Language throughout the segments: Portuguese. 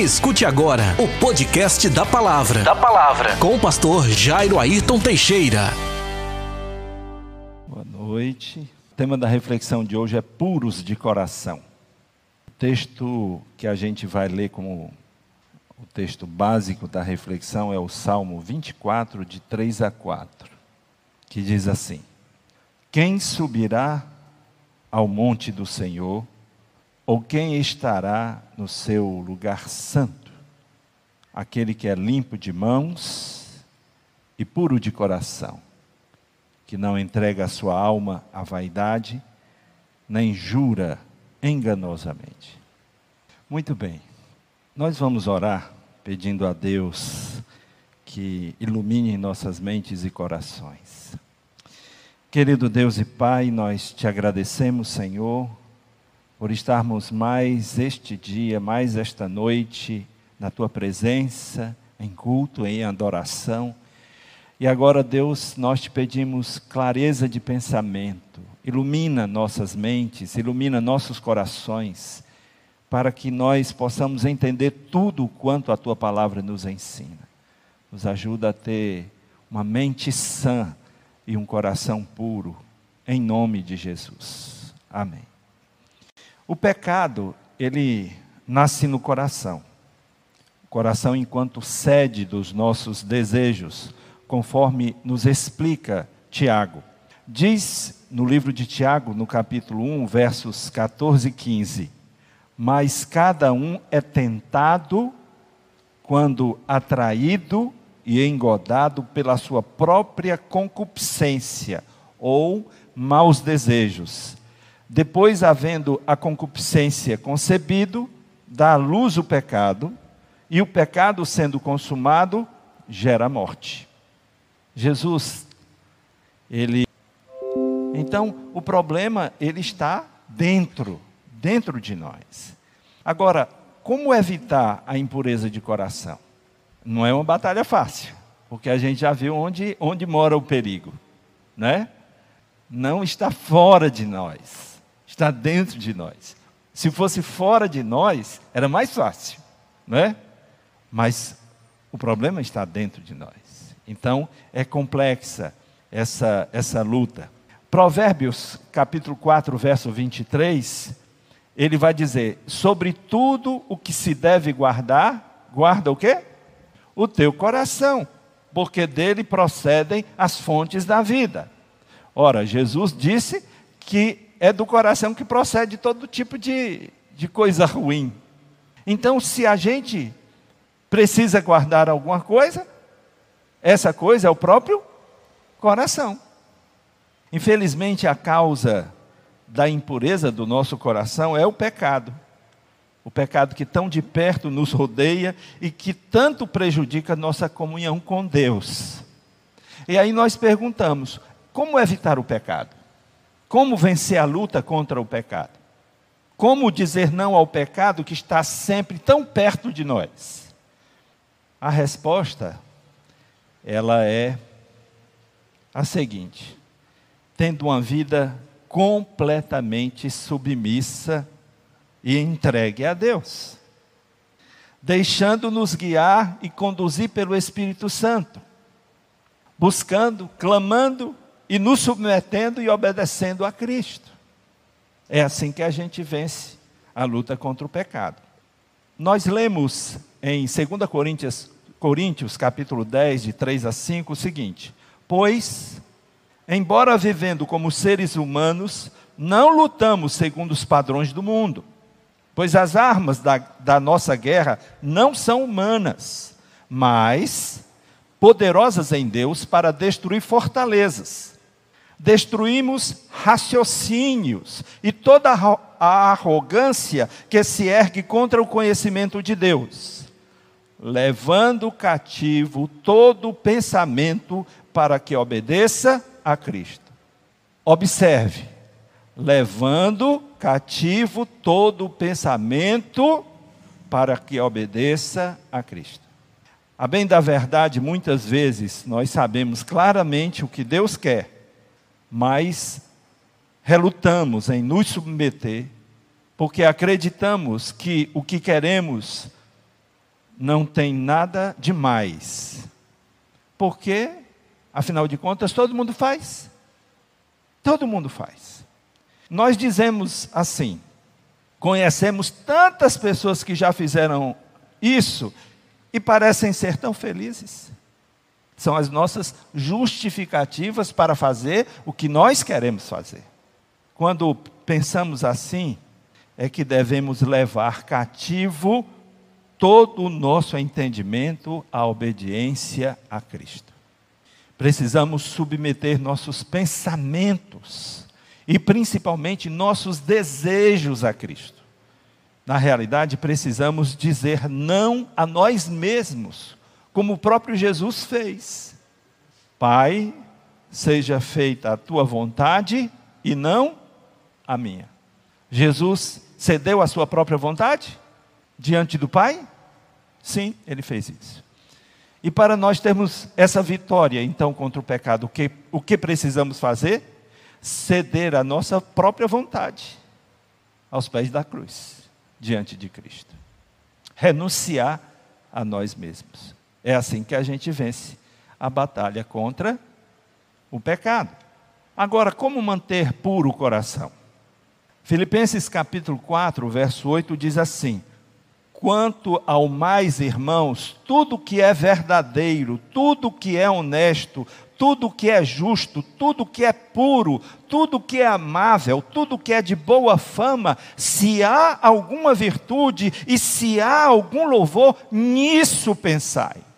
Escute agora o podcast da Palavra. Da Palavra. Com o pastor Jairo Ayrton Teixeira. Boa noite. O tema da reflexão de hoje é puros de coração. O texto que a gente vai ler como o texto básico da reflexão é o Salmo 24, de 3 a 4, que diz assim: Quem subirá ao monte do Senhor? Ou quem estará no seu lugar santo? Aquele que é limpo de mãos e puro de coração, que não entrega a sua alma à vaidade, nem jura enganosamente. Muito bem, nós vamos orar pedindo a Deus que ilumine nossas mentes e corações. Querido Deus e Pai, nós te agradecemos, Senhor, por estarmos mais este dia, mais esta noite, na tua presença, em culto, em adoração. E agora, Deus, nós te pedimos clareza de pensamento, ilumina nossas mentes, ilumina nossos corações, para que nós possamos entender tudo quanto a tua palavra nos ensina. Nos ajuda a ter uma mente sã e um coração puro, em nome de Jesus. Amém. O pecado, ele nasce no coração. O coração enquanto sede dos nossos desejos, conforme nos explica Tiago. Diz no livro de Tiago, no capítulo 1, versos 14 e 15: Mas cada um é tentado quando atraído e engodado pela sua própria concupiscência ou maus desejos depois, havendo a concupiscência concebido, dá à luz o pecado, e o pecado sendo consumado, gera morte. Jesus, ele. Então, o problema, ele está dentro, dentro de nós. Agora, como evitar a impureza de coração? Não é uma batalha fácil, porque a gente já viu onde, onde mora o perigo, né? Não está fora de nós está dentro de nós. Se fosse fora de nós, era mais fácil, não é? Mas o problema está dentro de nós. Então, é complexa essa, essa luta. Provérbios, capítulo 4, verso 23, ele vai dizer: Sobre tudo o que se deve guardar, guarda o quê? O teu coração, porque dele procedem as fontes da vida. Ora, Jesus disse que é do coração que procede todo tipo de, de coisa ruim. Então, se a gente precisa guardar alguma coisa, essa coisa é o próprio coração. Infelizmente, a causa da impureza do nosso coração é o pecado. O pecado que tão de perto nos rodeia e que tanto prejudica nossa comunhão com Deus. E aí nós perguntamos: como evitar o pecado? Como vencer a luta contra o pecado? Como dizer não ao pecado que está sempre tão perto de nós? A resposta ela é a seguinte: tendo uma vida completamente submissa e entregue a Deus, deixando-nos guiar e conduzir pelo Espírito Santo, buscando, clamando e nos submetendo e obedecendo a Cristo. É assim que a gente vence a luta contra o pecado. Nós lemos em 2 Coríntios, Coríntios, capítulo 10, de 3 a 5, o seguinte: Pois, embora vivendo como seres humanos, não lutamos segundo os padrões do mundo, pois as armas da, da nossa guerra não são humanas, mas poderosas em Deus para destruir fortalezas destruímos raciocínios e toda a arrogância que se ergue contra o conhecimento de Deus, levando cativo todo pensamento para que obedeça a Cristo. Observe, levando cativo todo o pensamento para que obedeça a Cristo. A bem da verdade, muitas vezes nós sabemos claramente o que Deus quer mas relutamos em nos submeter, porque acreditamos que o que queremos não tem nada demais. Porque, afinal de contas, todo mundo faz. Todo mundo faz. Nós dizemos assim: conhecemos tantas pessoas que já fizeram isso e parecem ser tão felizes. São as nossas justificativas para fazer o que nós queremos fazer. Quando pensamos assim, é que devemos levar cativo todo o nosso entendimento à obediência a Cristo. Precisamos submeter nossos pensamentos e principalmente nossos desejos a Cristo. Na realidade, precisamos dizer não a nós mesmos, como o próprio Jesus fez. Pai, seja feita a tua vontade e não a minha. Jesus cedeu a sua própria vontade diante do Pai? Sim, ele fez isso. E para nós termos essa vitória, então, contra o pecado, o que, o que precisamos fazer? Ceder a nossa própria vontade aos pés da cruz, diante de Cristo. Renunciar a nós mesmos. É assim que a gente vence a batalha contra o pecado. Agora, como manter puro o coração? Filipenses capítulo 4, verso 8 diz assim: Quanto ao mais, irmãos, tudo que é verdadeiro, tudo que é honesto, tudo que é justo, tudo que é puro, tudo que é amável, tudo que é de boa fama, se há alguma virtude e se há algum louvor, nisso pensai.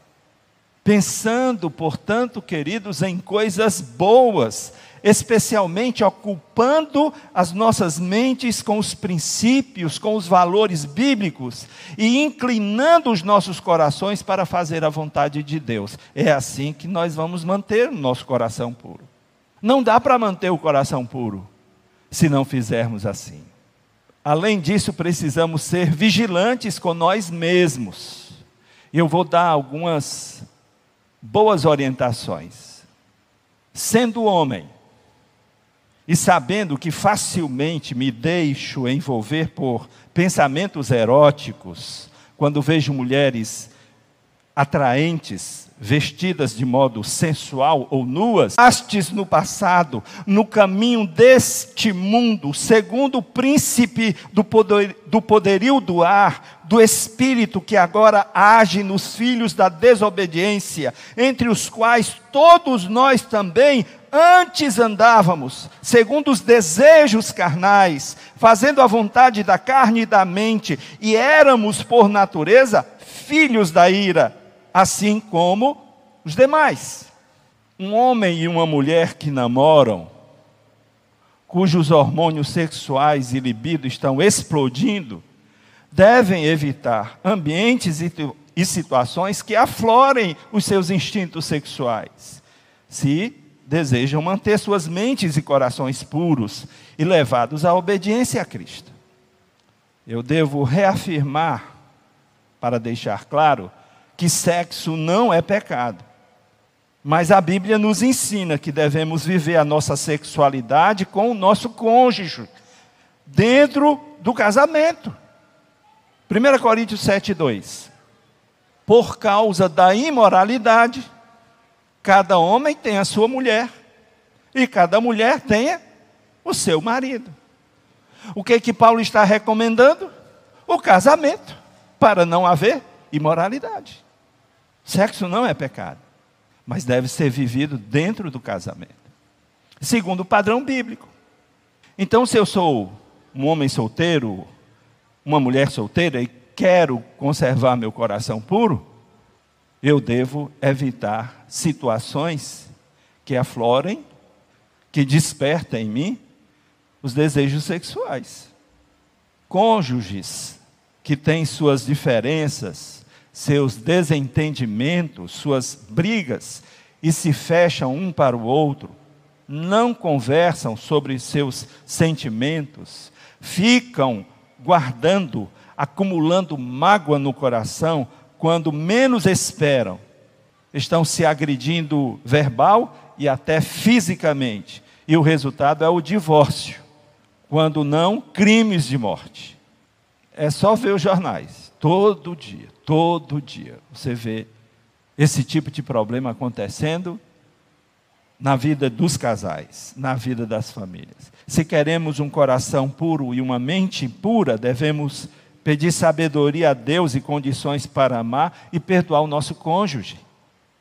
Pensando, portanto, queridos, em coisas boas, especialmente ocupando as nossas mentes com os princípios, com os valores bíblicos e inclinando os nossos corações para fazer a vontade de Deus. É assim que nós vamos manter o nosso coração puro. Não dá para manter o coração puro se não fizermos assim. Além disso, precisamos ser vigilantes com nós mesmos. Eu vou dar algumas boas orientações. Sendo homem, e sabendo que facilmente me deixo envolver por pensamentos eróticos, quando vejo mulheres atraentes, vestidas de modo sensual ou nuas, astes no passado, no caminho deste mundo, segundo o príncipe do, poder, do poderio do ar, do espírito que agora age nos filhos da desobediência, entre os quais todos nós também antes andávamos, segundo os desejos carnais, fazendo a vontade da carne e da mente, e éramos, por natureza, filhos da ira, assim como os demais. Um homem e uma mulher que namoram, cujos hormônios sexuais e libido estão explodindo, devem evitar ambientes e situações que aflorem os seus instintos sexuais. Se desejam manter suas mentes e corações puros e levados à obediência a Cristo. Eu devo reafirmar, para deixar claro, que sexo não é pecado. Mas a Bíblia nos ensina que devemos viver a nossa sexualidade com o nosso cônjuge, dentro do casamento. 1 Coríntios 7, 2. Por causa da imoralidade, Cada homem tem a sua mulher e cada mulher tem o seu marido. O que que Paulo está recomendando? O casamento, para não haver imoralidade. Sexo não é pecado, mas deve ser vivido dentro do casamento, segundo o padrão bíblico. Então, se eu sou um homem solteiro, uma mulher solteira e quero conservar meu coração puro, eu devo evitar situações que aflorem, que despertem em mim os desejos sexuais. Cônjuges que têm suas diferenças, seus desentendimentos, suas brigas e se fecham um para o outro, não conversam sobre seus sentimentos, ficam guardando, acumulando mágoa no coração, quando menos esperam, estão se agredindo verbal e até fisicamente. E o resultado é o divórcio. Quando não, crimes de morte. É só ver os jornais. Todo dia, todo dia, você vê esse tipo de problema acontecendo na vida dos casais, na vida das famílias. Se queremos um coração puro e uma mente pura, devemos pedir sabedoria a Deus e condições para amar e perdoar o nosso cônjuge.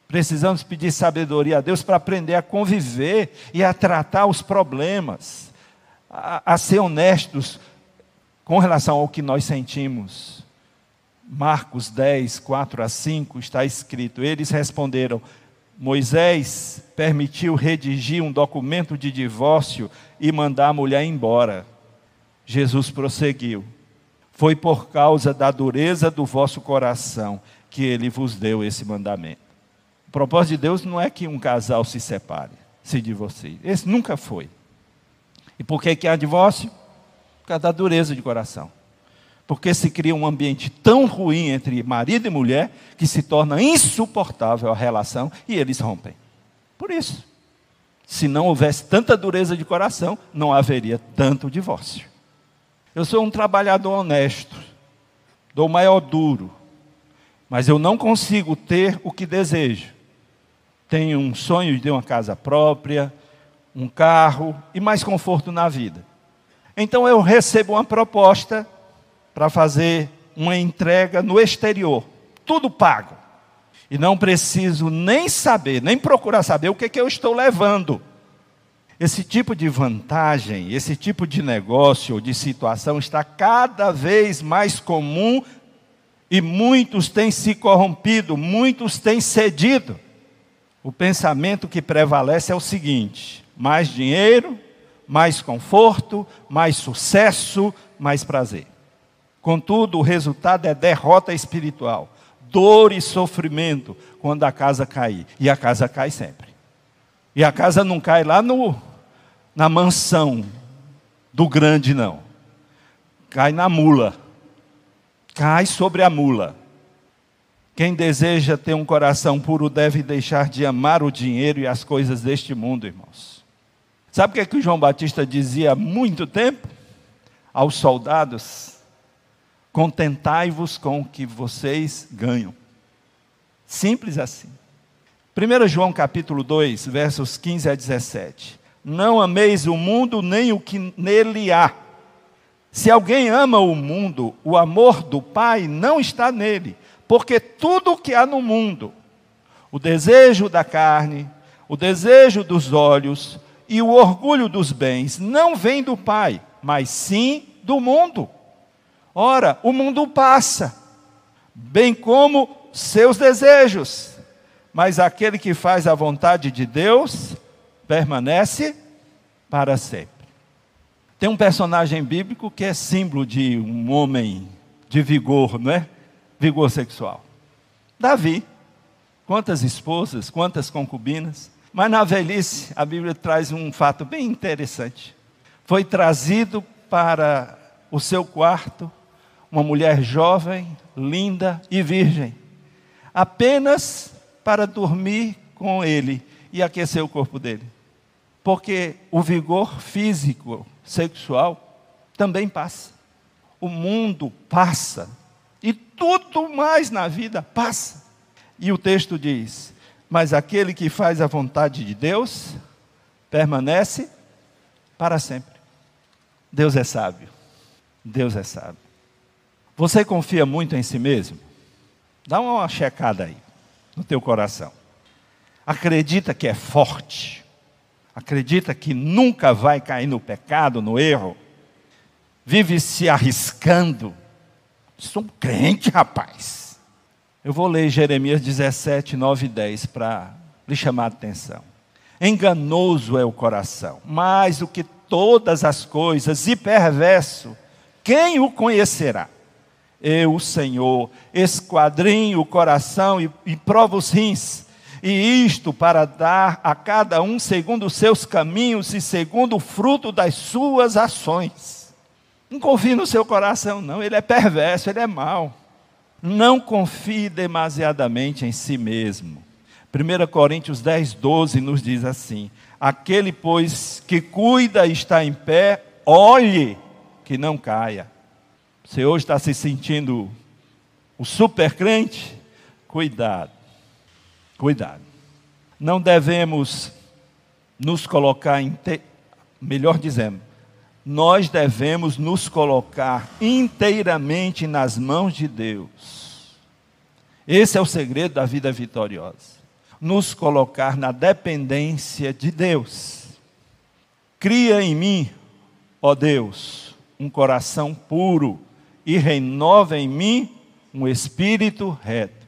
Precisamos pedir sabedoria a Deus para aprender a conviver e a tratar os problemas, a, a ser honestos com relação ao que nós sentimos. Marcos 10, 4 a 5 está escrito: Eles responderam: Moisés permitiu redigir um documento de divórcio e mandar a mulher embora. Jesus prosseguiu: Foi por causa da dureza do vosso coração que ele vos deu esse mandamento. O propósito de Deus não é que um casal se separe, se divorcie. Esse nunca foi. E por que, que há divórcio? Por causa da dureza de coração porque se cria um ambiente tão ruim entre marido e mulher que se torna insuportável a relação e eles rompem. Por isso, se não houvesse tanta dureza de coração, não haveria tanto divórcio. Eu sou um trabalhador honesto, dou maior duro, mas eu não consigo ter o que desejo. Tenho um sonho de uma casa própria, um carro e mais conforto na vida. Então eu recebo uma proposta para fazer uma entrega no exterior, tudo pago. E não preciso nem saber, nem procurar saber o que, que eu estou levando. Esse tipo de vantagem, esse tipo de negócio ou de situação está cada vez mais comum e muitos têm se corrompido, muitos têm cedido. O pensamento que prevalece é o seguinte: mais dinheiro, mais conforto, mais sucesso, mais prazer. Contudo, o resultado é derrota espiritual, dor e sofrimento quando a casa cair. E a casa cai sempre. E a casa não cai lá no, na mansão do grande, não. Cai na mula. Cai sobre a mula. Quem deseja ter um coração puro deve deixar de amar o dinheiro e as coisas deste mundo, irmãos. Sabe o que, é que o João Batista dizia há muito tempo aos soldados? Contentai-vos com o que vocês ganham. Simples assim. 1 João capítulo 2, versos 15 a 17. Não ameis o mundo nem o que nele há. Se alguém ama o mundo, o amor do Pai não está nele, porque tudo o que há no mundo, o desejo da carne, o desejo dos olhos e o orgulho dos bens, não vem do Pai, mas sim do mundo. Ora, o mundo passa, bem como seus desejos, mas aquele que faz a vontade de Deus permanece para sempre. Tem um personagem bíblico que é símbolo de um homem de vigor, não é? Vigor sexual. Davi. Quantas esposas, quantas concubinas. Mas na velhice, a Bíblia traz um fato bem interessante. Foi trazido para o seu quarto uma mulher jovem, linda e virgem, apenas para dormir com ele e aquecer o corpo dele. Porque o vigor físico, sexual, também passa. O mundo passa. E tudo mais na vida passa. E o texto diz: Mas aquele que faz a vontade de Deus permanece para sempre. Deus é sábio. Deus é sábio. Você confia muito em si mesmo? Dá uma checada aí no teu coração. Acredita que é forte. Acredita que nunca vai cair no pecado, no erro. Vive se arriscando. Sou um crente, rapaz. Eu vou ler Jeremias 17, 9 e 10 para lhe chamar a atenção. Enganoso é o coração, mais do que todas as coisas, e perverso. Quem o conhecerá? Eu, Senhor, esquadrinho o coração e, e provo os rins, e isto para dar a cada um segundo os seus caminhos e segundo o fruto das suas ações. Não confie no seu coração, não, ele é perverso, ele é mau. Não confie demasiadamente em si mesmo. 1 Coríntios 10, 12 nos diz assim: Aquele, pois, que cuida e está em pé, olhe que não caia. Você hoje está se sentindo o supercrente, cuidado, cuidado. Não devemos nos colocar, inte... melhor dizendo, nós devemos nos colocar inteiramente nas mãos de Deus. Esse é o segredo da vida vitoriosa. Nos colocar na dependência de Deus. Cria em mim, ó Deus, um coração puro e renova em mim um espírito reto.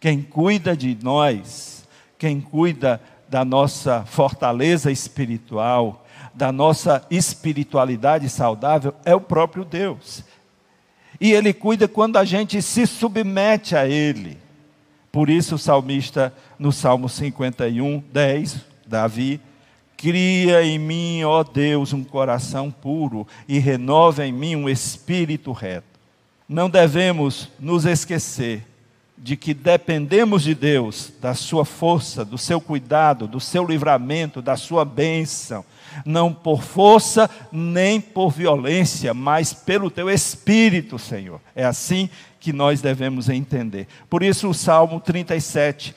Quem cuida de nós, quem cuida da nossa fortaleza espiritual, da nossa espiritualidade saudável, é o próprio Deus. E Ele cuida quando a gente se submete a Ele. Por isso o salmista, no Salmo 51, 10, Davi, Cria em mim, ó Deus, um coração puro e renova em mim um espírito reto. Não devemos nos esquecer de que dependemos de Deus, da sua força, do seu cuidado, do seu livramento, da sua bênção, não por força nem por violência, mas pelo teu espírito, Senhor. É assim que nós devemos entender. Por isso o Salmo 37,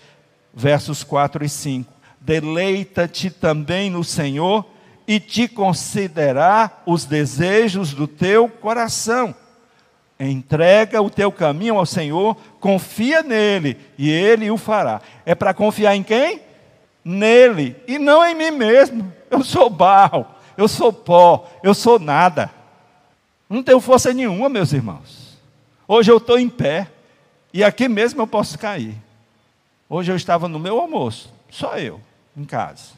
versos 4 e 5. Deleita-te também no Senhor e te considerar os desejos do teu coração. Entrega o teu caminho ao Senhor, confia nele e ele o fará. É para confiar em quem? Nele e não em mim mesmo. Eu sou barro, eu sou pó, eu sou nada. Não tenho força nenhuma, meus irmãos. Hoje eu estou em pé e aqui mesmo eu posso cair. Hoje eu estava no meu almoço, só eu, em casa.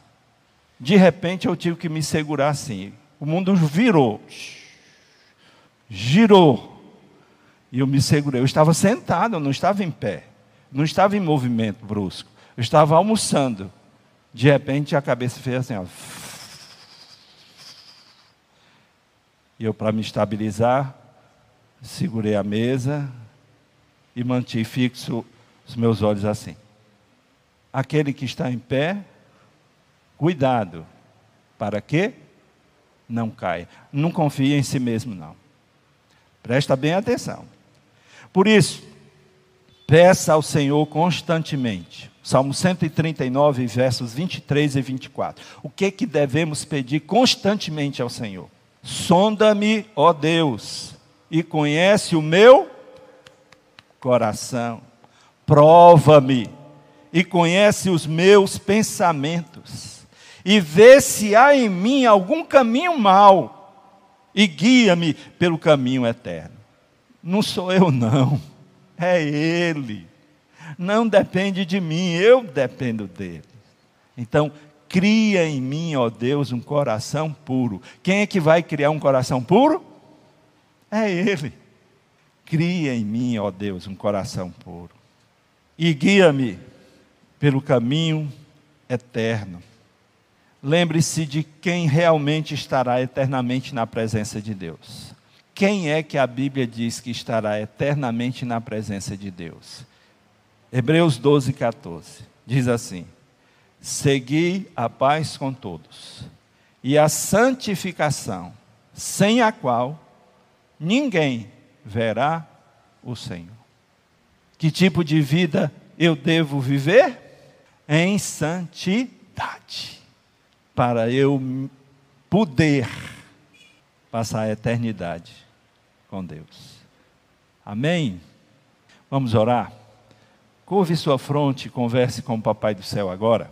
De repente eu tive que me segurar assim. O mundo virou. Girou. E eu me segurei. Eu estava sentado, eu não estava em pé. Não estava em movimento brusco. Eu estava almoçando. De repente a cabeça fez assim, ó. E eu, para me estabilizar, segurei a mesa e mantive fixo os meus olhos assim. Aquele que está em pé, cuidado, para que não caia. Não confie em si mesmo, não. Presta bem atenção. Por isso, peça ao Senhor constantemente. Salmo 139, versos 23 e 24. O que que devemos pedir constantemente ao Senhor? Sonda-me, ó Deus, e conhece o meu coração. Prova-me e conhece os meus pensamentos. E vê se há em mim algum caminho mau e guia-me pelo caminho eterno. Não sou eu, não. É Ele. Não depende de mim, eu dependo dele. Então, cria em mim, ó Deus, um coração puro. Quem é que vai criar um coração puro? É Ele. Cria em mim, ó Deus, um coração puro. E guia-me pelo caminho eterno. Lembre-se de quem realmente estará eternamente na presença de Deus. Quem é que a Bíblia diz que estará eternamente na presença de Deus? Hebreus 12, 14. Diz assim: Segui a paz com todos e a santificação, sem a qual ninguém verá o Senhor. Que tipo de vida eu devo viver? Em santidade, para eu poder passar a eternidade com Deus. Amém? Vamos orar? Curve sua fronte e converse com o Papai do Céu agora.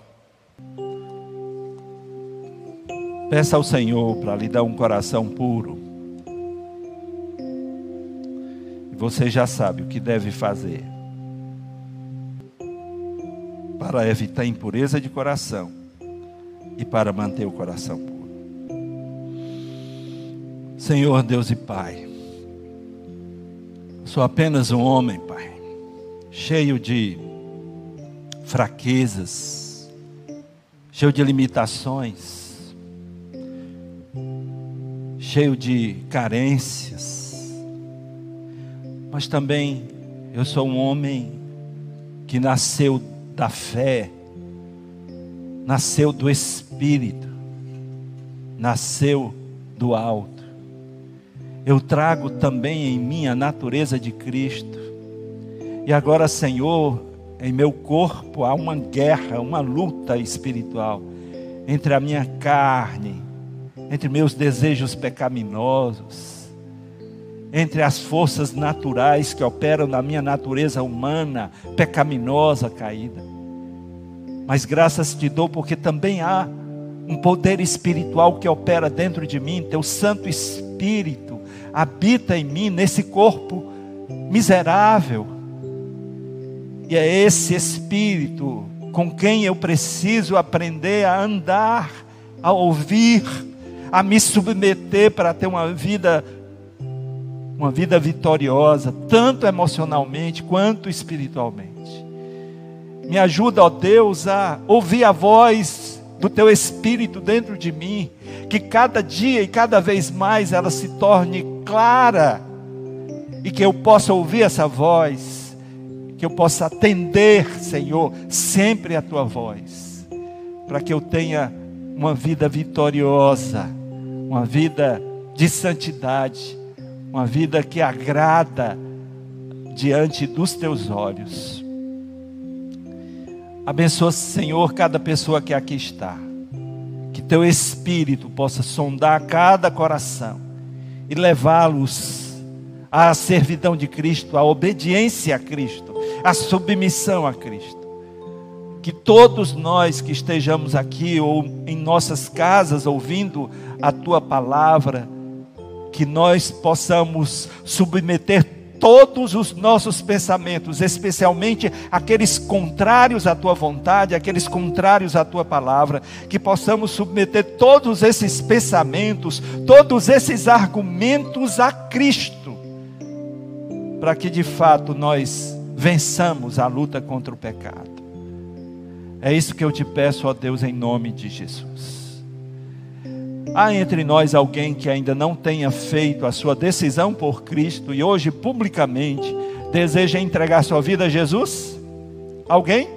Peça ao Senhor para lhe dar um coração puro. E você já sabe o que deve fazer para evitar impureza de coração e para manter o coração puro. Senhor Deus e Pai, Sou apenas um homem, Pai, cheio de fraquezas, cheio de limitações, cheio de carências, mas também eu sou um homem que nasceu da fé, nasceu do Espírito, nasceu do alto eu trago também em mim a natureza de Cristo. E agora, Senhor, em meu corpo há uma guerra, uma luta espiritual entre a minha carne, entre meus desejos pecaminosos, entre as forças naturais que operam na minha natureza humana, pecaminosa, caída. Mas graças te dou porque também há um poder espiritual que opera dentro de mim, teu Santo Espírito habita em mim, nesse corpo miserável. E é esse Espírito com quem eu preciso aprender a andar, a ouvir, a me submeter para ter uma vida uma vida vitoriosa, tanto emocionalmente quanto espiritualmente. Me ajuda, ó Deus, a ouvir a voz do teu espírito dentro de mim, que cada dia e cada vez mais ela se torne clara e que eu possa ouvir essa voz, que eu possa atender, Senhor, sempre a tua voz, para que eu tenha uma vida vitoriosa, uma vida de santidade, uma vida que agrada diante dos teus olhos. Abençoa, Senhor, cada pessoa que aqui está. Que teu Espírito possa sondar cada coração e levá-los à servidão de Cristo, à obediência a Cristo, à submissão a Cristo. Que todos nós que estejamos aqui ou em nossas casas ouvindo a tua palavra, que nós possamos submeter todos os nossos pensamentos, especialmente aqueles contrários à tua vontade, aqueles contrários à tua palavra, que possamos submeter todos esses pensamentos, todos esses argumentos a Cristo, para que de fato nós vençamos a luta contra o pecado. É isso que eu te peço, ó Deus, em nome de Jesus. Há entre nós alguém que ainda não tenha feito a sua decisão por Cristo e hoje publicamente deseja entregar sua vida a Jesus? Alguém?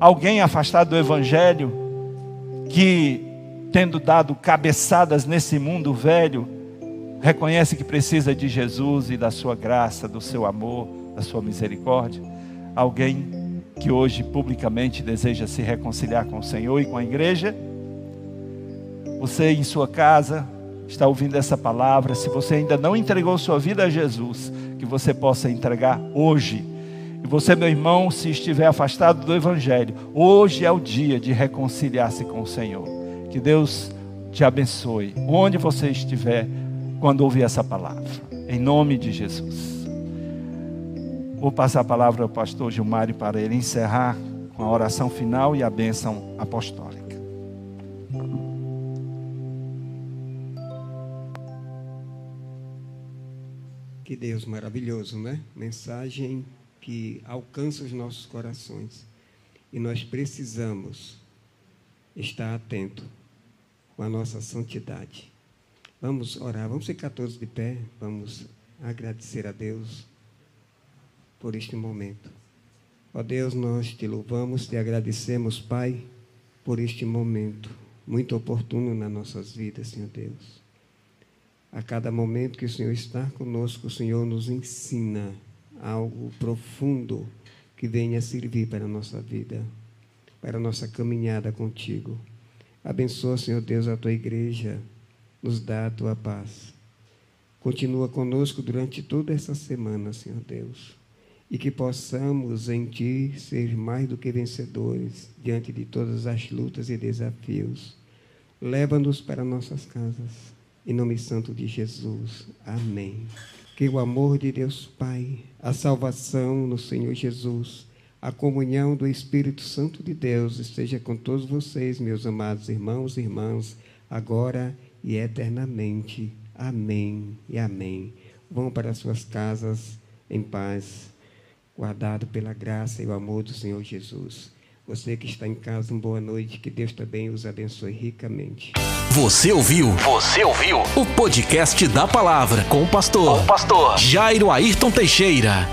Alguém afastado do Evangelho que, tendo dado cabeçadas nesse mundo velho, reconhece que precisa de Jesus e da sua graça, do seu amor, da sua misericórdia? Alguém que hoje publicamente deseja se reconciliar com o Senhor e com a igreja? Você em sua casa está ouvindo essa palavra, se você ainda não entregou sua vida a Jesus, que você possa entregar hoje. E você, meu irmão, se estiver afastado do Evangelho, hoje é o dia de reconciliar-se com o Senhor. Que Deus te abençoe, onde você estiver, quando ouvir essa palavra. Em nome de Jesus. Vou passar a palavra ao pastor Gilmário para ele encerrar com a oração final e a bênção apostólica. Que Deus maravilhoso, né? Mensagem que alcança os nossos corações. E nós precisamos estar atento com a nossa santidade. Vamos orar, vamos ficar todos de pé, vamos agradecer a Deus por este momento. Ó Deus, nós te louvamos, te agradecemos, Pai, por este momento muito oportuno nas nossas vidas, Senhor Deus. A cada momento que o Senhor está conosco, o Senhor nos ensina algo profundo que venha servir para a nossa vida, para a nossa caminhada contigo. Abençoa, Senhor Deus, a tua igreja, nos dá a tua paz. Continua conosco durante toda essa semana, Senhor Deus, e que possamos em Ti ser mais do que vencedores diante de todas as lutas e desafios. Leva-nos para nossas casas em nome santo de Jesus. Amém. Que o amor de Deus Pai, a salvação no Senhor Jesus, a comunhão do Espírito Santo de Deus esteja com todos vocês, meus amados irmãos e irmãs, agora e eternamente. Amém e amém. Vão para suas casas em paz, guardado pela graça e o amor do Senhor Jesus. Você que está em casa, uma boa noite. Que Deus também os abençoe ricamente. Você ouviu? Você ouviu? O podcast da palavra com o pastor, com o pastor Jairo Ayrton Teixeira.